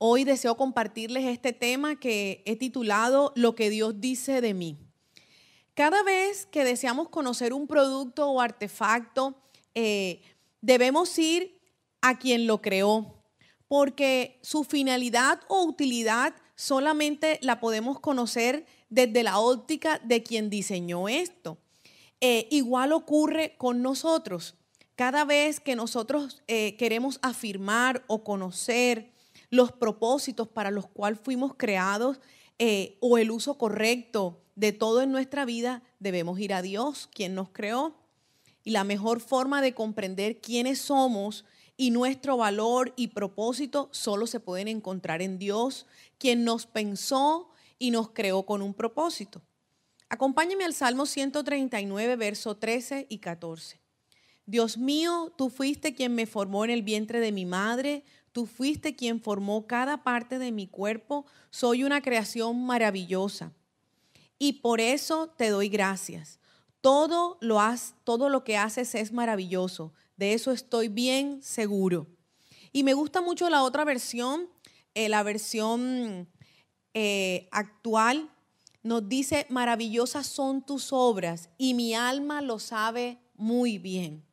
Hoy deseo compartirles este tema que he titulado Lo que Dios dice de mí. Cada vez que deseamos conocer un producto o artefacto, eh, debemos ir a quien lo creó, porque su finalidad o utilidad solamente la podemos conocer desde la óptica de quien diseñó esto. Eh, igual ocurre con nosotros. Cada vez que nosotros eh, queremos afirmar o conocer los propósitos para los cuales fuimos creados eh, o el uso correcto de todo en nuestra vida, debemos ir a Dios, quien nos creó. Y la mejor forma de comprender quiénes somos y nuestro valor y propósito solo se pueden encontrar en Dios, quien nos pensó y nos creó con un propósito. Acompáñame al Salmo 139, verso 13 y 14. Dios mío, tú fuiste quien me formó en el vientre de mi madre, Tú fuiste quien formó cada parte de mi cuerpo. Soy una creación maravillosa. Y por eso te doy gracias. Todo lo, has, todo lo que haces es maravilloso. De eso estoy bien seguro. Y me gusta mucho la otra versión, eh, la versión eh, actual. Nos dice, maravillosas son tus obras y mi alma lo sabe muy bien.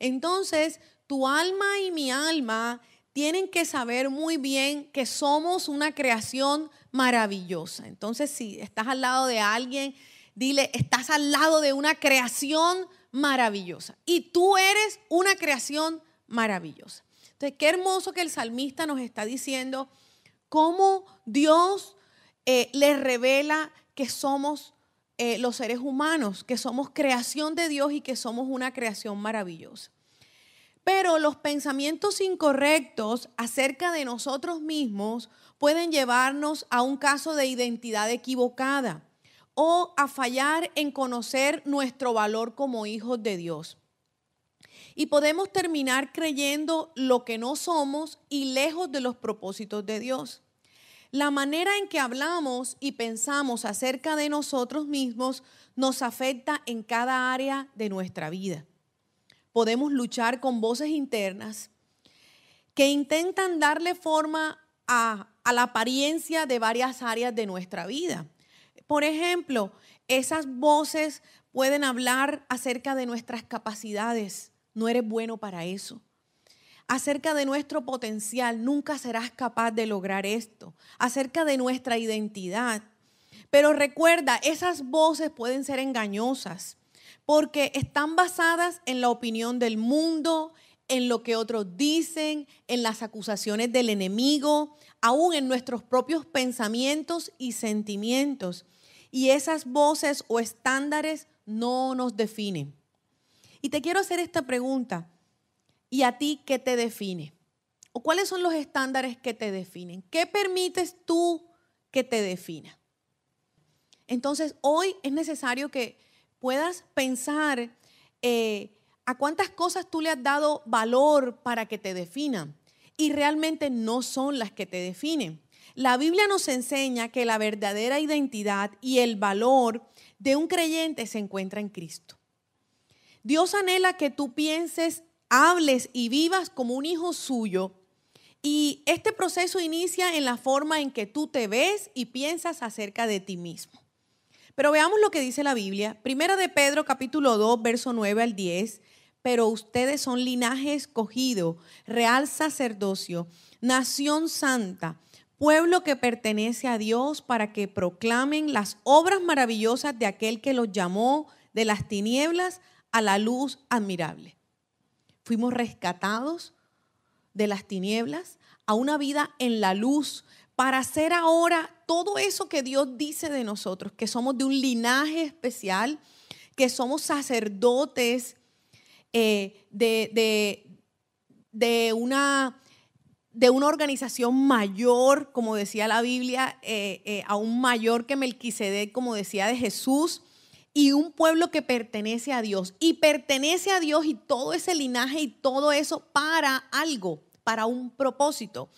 Entonces, tu alma y mi alma tienen que saber muy bien que somos una creación maravillosa. Entonces, si estás al lado de alguien, dile, estás al lado de una creación maravillosa. Y tú eres una creación maravillosa. Entonces, qué hermoso que el salmista nos está diciendo cómo Dios eh, le revela que somos eh, los seres humanos, que somos creación de Dios y que somos una creación maravillosa. Pero los pensamientos incorrectos acerca de nosotros mismos pueden llevarnos a un caso de identidad equivocada o a fallar en conocer nuestro valor como hijos de Dios. Y podemos terminar creyendo lo que no somos y lejos de los propósitos de Dios. La manera en que hablamos y pensamos acerca de nosotros mismos nos afecta en cada área de nuestra vida podemos luchar con voces internas que intentan darle forma a, la apariencia de varias áreas de nuestra vida. Por ejemplo, esas voces pueden hablar acerca de nuestras capacidades. No eres bueno para eso. Acerca de nuestro potencial. Nunca serás capaz de lograr esto. Acerca de nuestra identidad. Pero recuerda, esas voces pueden ser engañosas porque están basadas en la opinión del mundo, en lo que otros dicen, en las acusaciones del enemigo, aún en nuestros propios pensamientos y sentimientos. Y esas voces o estándares no nos definen. Y te quiero hacer esta pregunta. ¿Y a ti qué te define? ¿O cuáles son los estándares que te definen? ¿Qué permites tú que te defina? Entonces, hoy es necesario que puedas pensar eh, a cuántas cosas tú le has dado valor para que te definan y realmente no son las que te definen. La Biblia nos enseña que la verdadera identidad y el valor de un creyente se encuentra en Cristo. Dios anhela que tú pienses, hables y vivas como un hijo suyo. Y este proceso inicia en la forma en que tú te ves y piensas acerca de ti mismo. Pero veamos lo que dice la Biblia. Primera de Pedro capítulo 2, verso 9 al 10. Pero ustedes son linaje escogido, real sacerdocio, nación santa, pueblo que pertenece a Dios para que proclamen las obras maravillosas de aquel que los llamó de las tinieblas a la luz admirable. Fuimos rescatados de las tinieblas a una vida en la luz para hacer ahora todo eso que Dios dice de nosotros, que somos de un linaje especial, que somos sacerdotes eh, de, una, de, una, organización mayor, como decía la Biblia, eh, eh, aún mayor que Melquisedec, como decía de Jesús, y un pueblo que pertenece a Dios. Y pertenece a Dios y todo ese linaje y todo eso para algo, para un propósito.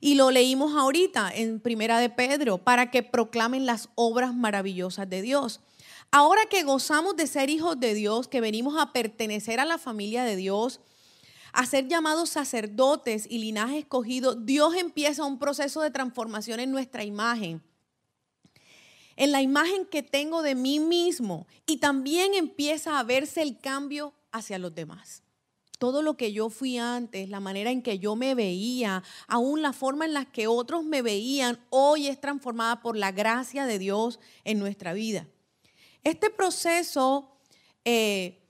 Y lo leímos ahorita en Primera de Pedro, para que proclamen las obras maravillosas de Dios. Ahora que gozamos de ser hijos de Dios, que venimos a pertenecer a la familia de Dios, a ser llamados sacerdotes y linaje escogido, Dios empieza un proceso de transformación en nuestra imagen en la imagen que tengo de mí mismo y también empieza a verse el cambio hacia los demás. Todo lo que yo fui antes, la manera en que yo me veía, aún la forma en la que otros me veían, hoy es transformada por la gracia de Dios en nuestra vida. Este proceso eh,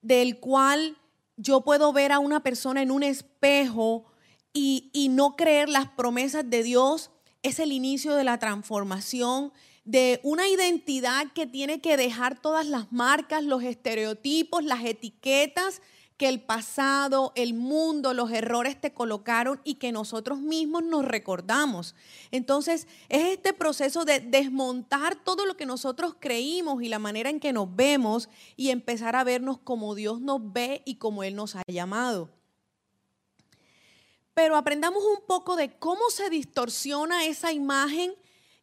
del cual yo puedo ver a una persona en un espejo y, y no creer las promesas de Dios, es el inicio de la transformación de una identidad que tiene que dejar todas las marcas, los estereotipos, las etiquetas que el pasado, el mundo, los errores te colocaron y que nosotros mismos nos recordamos. Entonces, es este proceso de desmontar todo lo que nosotros creímos y la manera en que nos vemos y empezar a vernos como Dios nos ve y como Él nos ha llamado pero aprendamos un poco de cómo se distorsiona esa imagen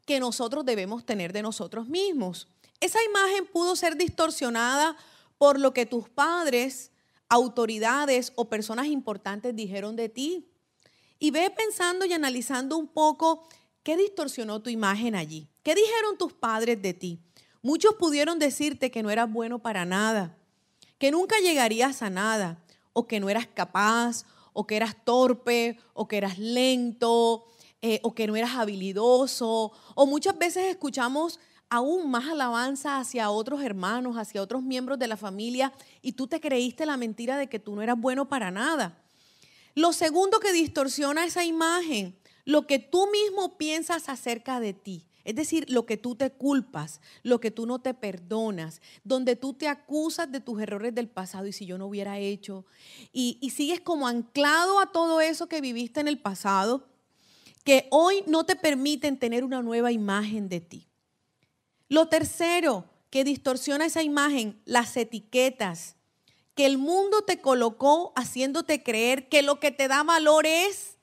que nosotros debemos tener de nosotros mismos. Esa imagen pudo ser distorsionada por lo que tus padres, autoridades o personas importantes dijeron de ti. Y ve pensando y analizando un poco qué distorsionó tu imagen allí. ¿Qué dijeron tus padres de ti? Muchos pudieron decirte que no eras bueno para nada, que nunca llegarías a nada, o que no eras capaz, o que eras torpe, o que eras lento, eh, o que no eras habilidoso, o muchas veces escuchamos aún más alabanza hacia otros hermanos, hacia otros miembros de la familia, y tú te creíste la mentira de que tú no eras bueno para nada. Lo segundo que distorsiona esa imagen, lo que tú mismo piensas acerca de ti. Es decir, lo que tú te culpas, lo que tú no te perdonas, donde tú te acusas de tus errores del pasado y si yo no hubiera hecho. Y, y sigues como anclado a todo eso que viviste en el pasado, que hoy no te permiten tener una nueva imagen de ti. Lo tercero que distorsiona esa imagen, las etiquetas, que el mundo te colocó haciéndote creer que lo que te da valor es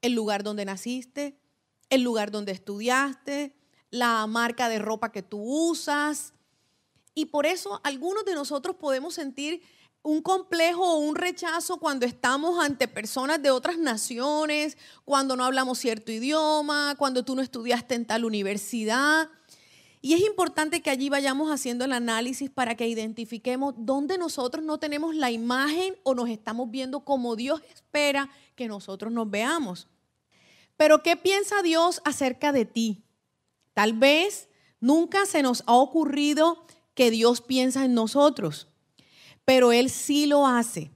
el lugar donde naciste, el lugar donde estudiaste, la marca de ropa que tú usas. Y por eso algunos de nosotros podemos sentir un complejo o un rechazo cuando estamos ante personas de otras naciones, cuando no hablamos cierto idioma, cuando tú no estudiaste en tal universidad. Y es importante que allí vayamos haciendo el análisis para que identifiquemos dónde nosotros no tenemos la imagen o nos estamos viendo como Dios espera que nosotros nos veamos. Pero ¿qué piensa Dios acerca de ti? Tal vez nunca se nos ha ocurrido que Dios piensa en nosotros, pero Él sí lo hace.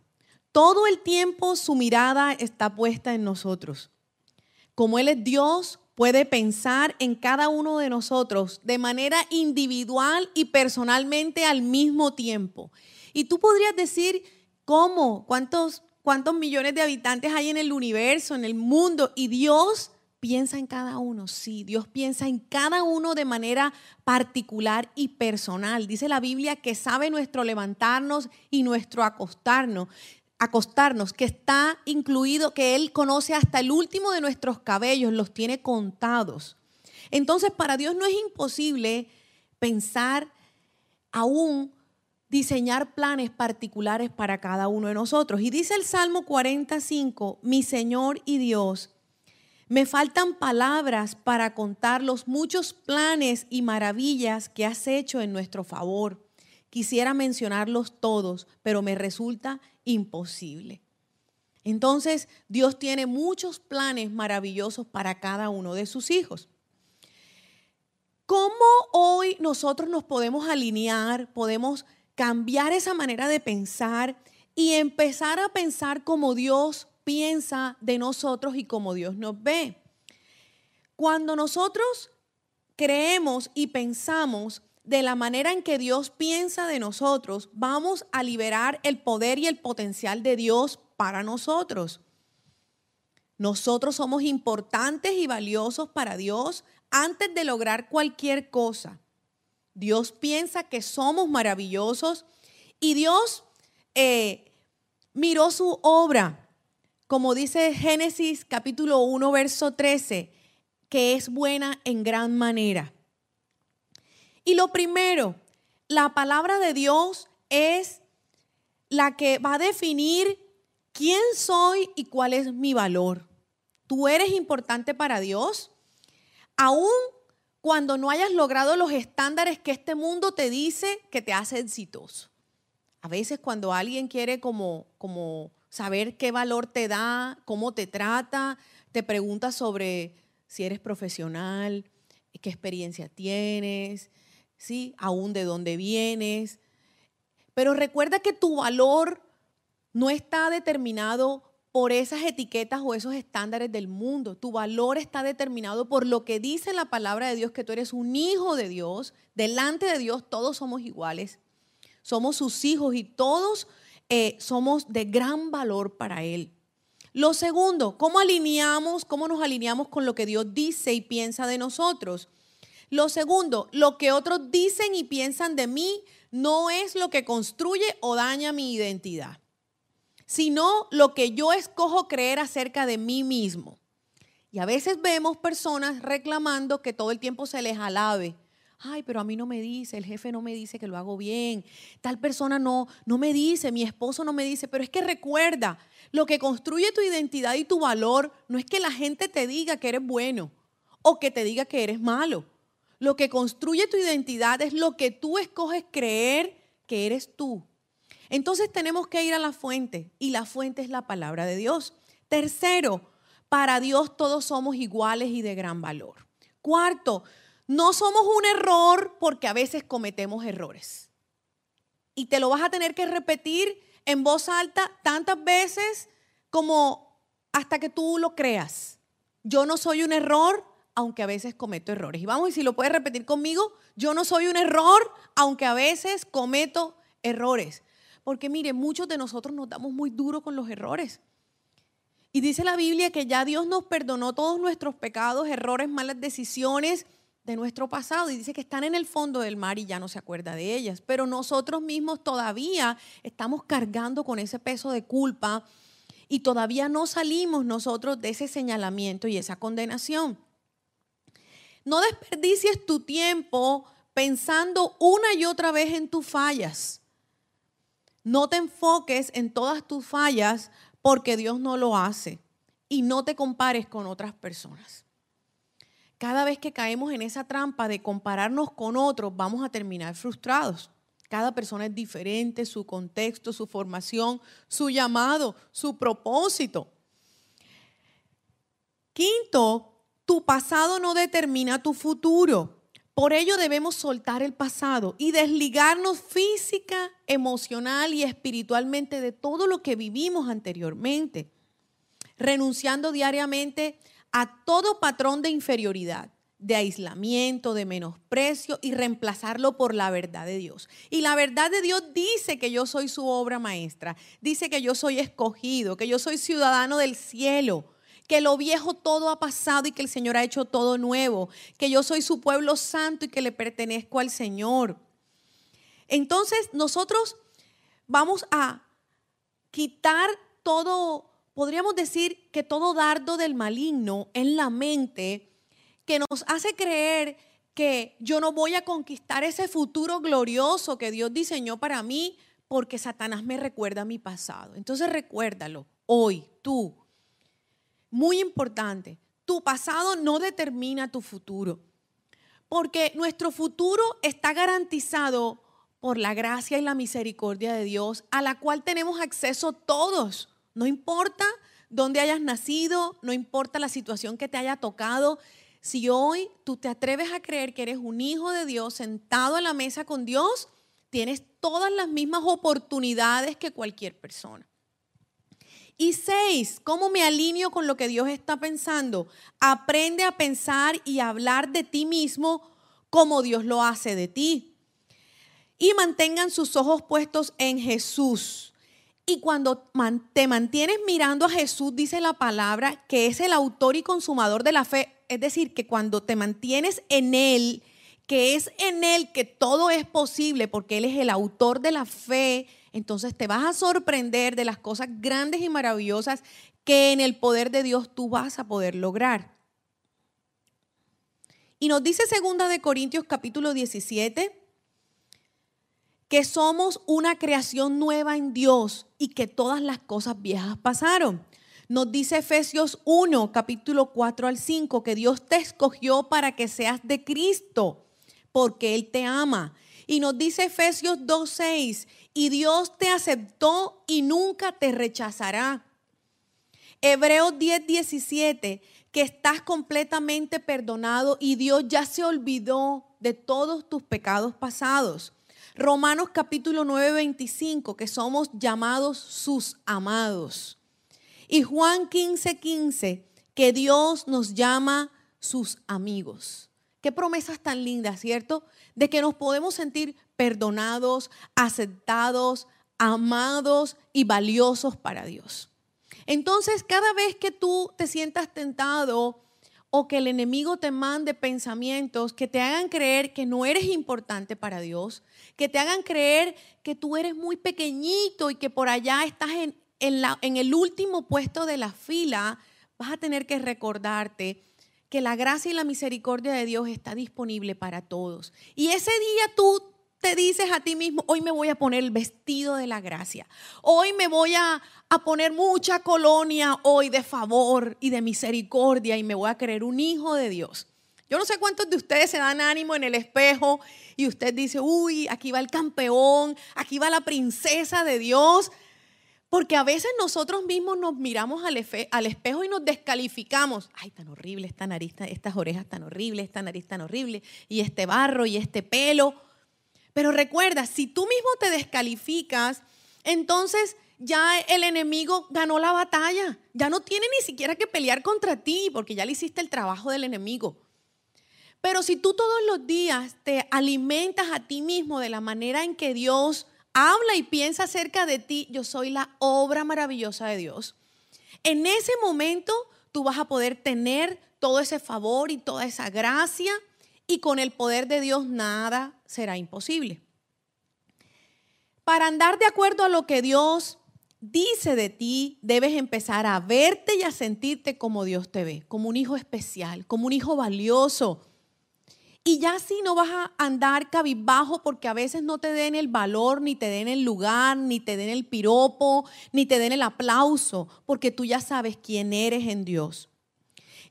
Todo el tiempo su mirada está puesta en nosotros. Como Él es Dios, puede pensar en cada uno de nosotros de manera individual y personalmente al mismo tiempo. Y tú podrías decir, ¿cómo? ¿Cuántos cuántos millones de habitantes hay en el universo, en el mundo, y Dios piensa en cada uno, sí, Dios piensa en cada uno de manera particular y personal. Dice la Biblia que sabe nuestro levantarnos y nuestro acostarnos, acostarnos, que está incluido, que Él conoce hasta el último de nuestros cabellos, los tiene contados. Entonces, para Dios no es imposible pensar aún diseñar planes particulares para cada uno de nosotros. Y dice el Salmo 45, mi Señor y Dios, me faltan palabras para contar los muchos planes y maravillas que has hecho en nuestro favor. Quisiera mencionarlos todos, pero me resulta imposible. Entonces, Dios tiene muchos planes maravillosos para cada uno de sus hijos. ¿Cómo hoy nosotros nos podemos alinear, podemos cambiar esa manera de pensar y empezar a pensar como Dios piensa de nosotros y como Dios nos ve. Cuando nosotros creemos y pensamos de la manera en que Dios piensa de nosotros, vamos a liberar el poder y el potencial de Dios para nosotros. Nosotros somos importantes y valiosos para Dios antes de lograr cualquier cosa. Dios piensa que somos maravillosos y Dios eh, miró su obra, como dice Génesis capítulo 1, verso 13, que es buena en gran manera. Y lo primero, la palabra de Dios es la que va a definir quién soy y cuál es mi valor. ¿Tú eres importante para Dios? Aún cuando no hayas logrado los estándares que este mundo te dice que te hace exitoso. A veces cuando alguien quiere como, como saber qué valor te da, cómo te trata, te pregunta sobre si eres profesional, qué experiencia tienes, ¿sí? aún de dónde vienes. Pero recuerda que tu valor no está determinado por esas etiquetas o esos estándares del mundo. Tu valor está determinado por lo que dice la palabra de Dios, que tú eres un hijo de Dios. Delante de Dios todos somos iguales. Somos sus hijos y todos eh, somos de gran valor para Él. Lo segundo, ¿cómo alineamos, cómo nos alineamos con lo que Dios dice y piensa de nosotros? Lo segundo, lo que otros dicen y piensan de mí no es lo que construye o daña mi identidad, sino lo que yo escojo creer acerca de mí mismo. Y a veces vemos personas reclamando que todo el tiempo se les alabe. Ay, pero a mí no me dice, el jefe no me dice que lo hago bien, tal persona no, no me dice, mi esposo no me dice, pero es que recuerda, lo que construye tu identidad y tu valor no es que la gente te diga que eres bueno o que te diga que eres malo. Lo que construye tu identidad es lo que tú escoges creer que eres tú. Entonces tenemos que ir a la fuente y la fuente es la palabra de Dios. Tercero, para Dios todos somos iguales y de gran valor. Cuarto, no somos un error porque a veces cometemos errores. Y te lo vas a tener que repetir en voz alta tantas veces como hasta que tú lo creas. Yo no soy un error aunque a veces cometo errores. Y vamos, y si lo puedes repetir conmigo, yo no soy un error, aunque a veces cometo errores. Porque mire, muchos de nosotros nos damos muy duro con los errores. Y dice la Biblia que ya Dios nos perdonó todos nuestros pecados, errores, malas decisiones de nuestro pasado. Y dice que están en el fondo del mar y ya no se acuerda de ellas. Pero nosotros mismos todavía estamos cargando con ese peso de culpa y todavía no salimos nosotros de ese señalamiento y esa condenación. No desperdicies tu tiempo pensando una y otra vez en tus fallas. No te enfoques en todas tus fallas porque Dios no lo hace. Y no te compares con otras personas. Cada vez que caemos en esa trampa de compararnos con otros, vamos a terminar frustrados. Cada persona es diferente, su contexto, su formación, su llamado, su propósito. Quinto, tu pasado no determina tu futuro. Por ello debemos soltar el pasado y desligarnos física, emocional y espiritualmente de todo lo que vivimos anteriormente, renunciando diariamente a todo patrón de inferioridad, de aislamiento, de menosprecio y reemplazarlo por la verdad de Dios. Y la verdad de Dios dice que yo soy su obra maestra, dice que yo soy escogido, que yo soy ciudadano del cielo que lo viejo todo ha pasado y que el Señor ha hecho todo nuevo, que yo soy su pueblo santo y que le pertenezco al Señor. Entonces nosotros vamos a quitar todo, podríamos decir que todo dardo del maligno en la mente que nos hace creer que yo no voy a conquistar ese futuro glorioso que Dios diseñó para mí porque Satanás me recuerda mi pasado. Entonces recuérdalo hoy, tú, muy importante, tu pasado no determina tu futuro, porque nuestro futuro está garantizado por la gracia y la misericordia de Dios, a la cual tenemos acceso todos. No importa dónde hayas nacido, no importa la situación que te haya tocado. Si hoy tú te atreves a creer que eres un hijo de Dios sentado a la mesa con Dios, tienes todas las mismas oportunidades que cualquier persona. Y seis, ¿cómo me alineo con lo que Dios está pensando? Aprende a pensar y hablar de ti mismo como Dios lo hace de ti. Y mantengan sus ojos puestos en Jesús. Y cuando te mantienes mirando a Jesús, dice la palabra, que es el autor y consumador de la fe. Es decir, que cuando te mantienes en Él, que es en Él que todo es posible, porque Él es el autor de la fe, entonces te vas a sorprender de las cosas grandes y maravillosas que en el poder de Dios tú vas a poder lograr. Y nos dice segunda de Corintios capítulo 17 que somos una creación nueva en Dios y que todas las cosas viejas pasaron. Nos dice Efesios 1, capítulo 4 al 5, que Dios te escogió para que seas de Cristo, porque Él te ama. Y nos dice Efesios 2, 6, y Dios te aceptó y nunca te rechazará. Hebreos 10, 17, que estás completamente perdonado y Dios ya se olvidó de todos tus pecados pasados. Romanos capítulo 9, 25, que somos llamados sus amados. Y Juan 15, 15, que Dios nos llama sus amigos. Qué promesas tan lindas, ¿cierto? De que nos podemos sentir perdonados, aceptados, amados y valiosos para Dios. Entonces, cada vez que tú te sientas tentado o que el enemigo te mande pensamientos que te hagan creer que no eres importante para Dios, que te hagan creer que tú eres muy pequeñito y que por allá estás en, en, el último puesto de la fila, vas a tener que recordarte que la gracia y la misericordia de Dios está disponible para todos. Y ese día tú te dices a ti mismo, hoy me voy a poner el vestido de la gracia, hoy me voy a, a, poner mucha colonia hoy de favor y de misericordia y me voy a creer un hijo de Dios. Yo no sé cuántos de ustedes se dan ánimo en el espejo y usted dice, uy, aquí va el campeón, aquí va la princesa de Dios. Porque a veces nosotros mismos nos miramos al, espejo y nos descalificamos. Ay, tan horrible esta nariz, estas orejas tan horribles, esta nariz tan horrible, y este barro y este pelo. Pero recuerda, si tú mismo te descalificas, entonces ya el enemigo ganó la batalla. Ya no tiene ni siquiera que pelear contra ti, porque ya le hiciste el trabajo del enemigo. Pero si tú todos los días te alimentas a ti mismo de la manera en que Dios habla y piensa acerca de ti, yo soy la obra maravillosa de Dios. En ese momento tú vas a poder tener todo ese favor y toda esa gracia y con el poder de Dios nada será imposible. Para andar de acuerdo a lo que Dios dice de ti, debes empezar a verte y a sentirte como Dios te ve, como un hijo especial, como un hijo valioso, y ya así no vas a andar cabizbajo porque a veces no te den el valor, ni te den el lugar, ni te den el piropo, ni te den el aplauso, porque tú ya sabes quién eres en Dios.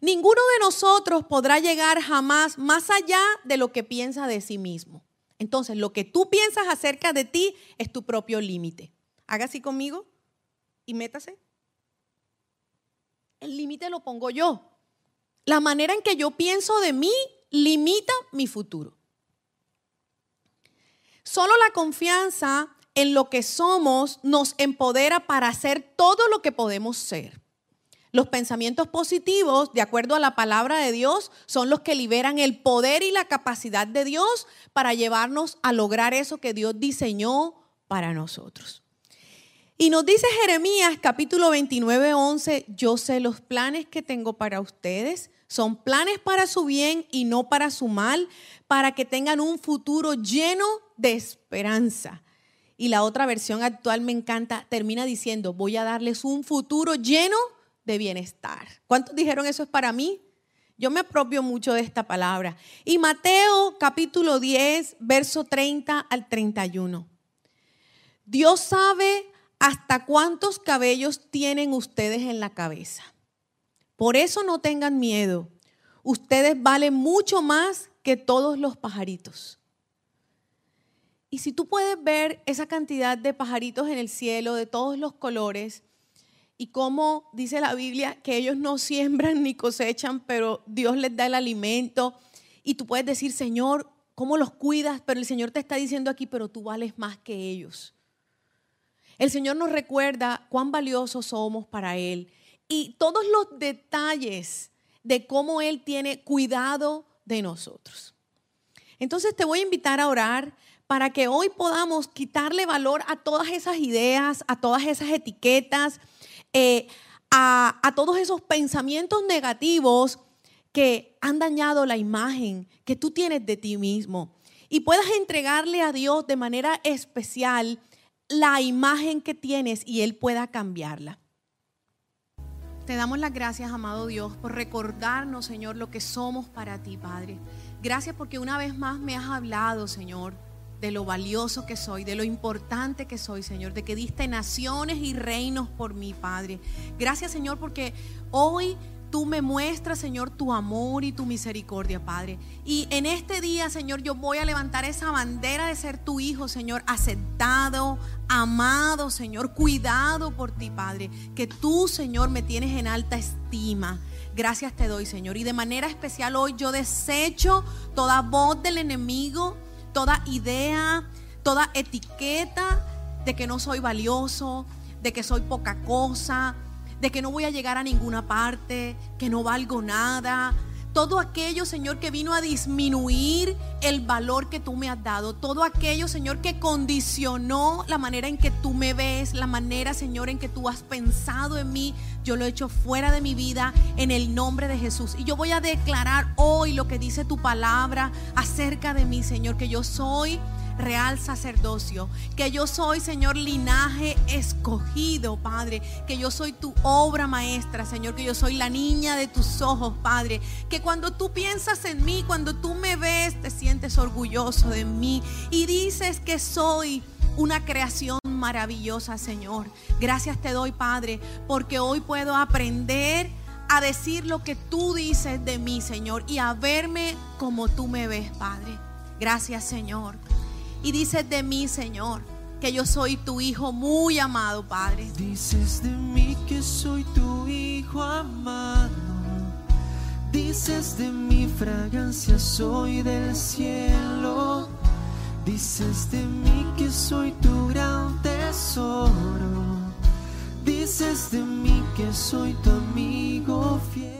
Ninguno de nosotros podrá llegar jamás más allá de lo que piensa de sí mismo. Entonces, lo que tú piensas acerca de ti es tu propio límite. Haga así conmigo y métase. El límite lo pongo yo. La manera en que yo pienso de mí limita mi futuro. Solo la confianza en lo que somos nos empodera para hacer todo lo que podemos ser. Los pensamientos positivos, de acuerdo a la palabra de Dios, son los que liberan el poder y la capacidad de Dios para llevarnos a lograr eso que Dios diseñó para nosotros. Y nos dice Jeremías capítulo 29, 11, yo sé los planes que tengo para ustedes, son planes para su bien y no para su mal, para que tengan un futuro lleno de esperanza. Y la otra versión actual me encanta, termina diciendo, voy a darles un futuro lleno de bienestar. ¿Cuántos dijeron eso es para mí? Yo me apropio mucho de esta palabra. Y Mateo capítulo 10, verso 30 al 31. Dios sabe hasta cuántos cabellos tienen ustedes en la cabeza. Por eso no tengan miedo. Ustedes valen mucho más que todos los pajaritos. Y si tú puedes ver esa cantidad de pajaritos en el cielo, de todos los colores, y cómo dice la Biblia que ellos no siembran ni cosechan, pero Dios les da el alimento, y tú puedes decir, Señor, ¿cómo los cuidas? Pero el Señor te está diciendo aquí, pero tú vales más que ellos. El Señor nos recuerda cuán valiosos somos para Él y todos los detalles de cómo Él tiene cuidado de nosotros. Entonces te voy a invitar a orar para que hoy podamos quitarle valor a todas esas ideas, a todas esas etiquetas, eh, a, a todos esos pensamientos negativos que han dañado la imagen que tú tienes de ti mismo. Y puedas entregarle a Dios de manera especial la imagen que tienes y Él pueda cambiarla. Te damos las gracias, amado Dios, por recordarnos, Señor, lo que somos para ti, Padre. Gracias porque una vez más me has hablado, Señor, de lo valioso que soy, de lo importante que soy, Señor, de que diste naciones y reinos por mí, Padre. Gracias, Señor, porque hoy tú me muestras, Señor, tu amor y tu misericordia, Padre. Y en este día, Señor, yo voy a levantar esa bandera de ser tu hijo, Señor, aceptado, amado, Señor, cuidado por ti, Padre. Que tú, Señor, me tienes en alta estima. Gracias te doy, Señor. Y de manera especial hoy yo desecho toda voz del enemigo toda idea, toda etiqueta de que no soy valioso, de que soy poca cosa, de que no voy a llegar a ninguna parte, que no valgo nada, todo aquello, Señor, que vino a disminuir el valor que tú me has dado. Todo aquello, Señor, que condicionó la manera en que tú me ves, la manera, Señor, en que tú has pensado en mí. Yo lo he hecho fuera de mi vida en el nombre de Jesús. Y yo voy a declarar hoy lo que dice tu palabra acerca de mí, Señor, que yo soy real sacerdocio, que yo soy, Señor, linaje escogido, Padre, que yo soy tu obra maestra, Señor, que yo soy la niña de tus ojos, Padre, que cuando tú piensas en mí, cuando tú me ves, te sientes orgulloso de mí y dices que soy una creación maravillosa, Señor. Gracias te doy, Padre, porque hoy puedo aprender a decir lo que tú dices de mí, Señor, y a verme como tú me ves, Padre. Gracias, Señor. Y dices de mí, Señor, que yo soy tu hijo muy amado, Padre. Dices de mí que soy tu hijo amado. Dices de mi fragancia soy del cielo. Dices de mí que soy tu gran tesoro. Dices de mí que soy tu amigo fiel.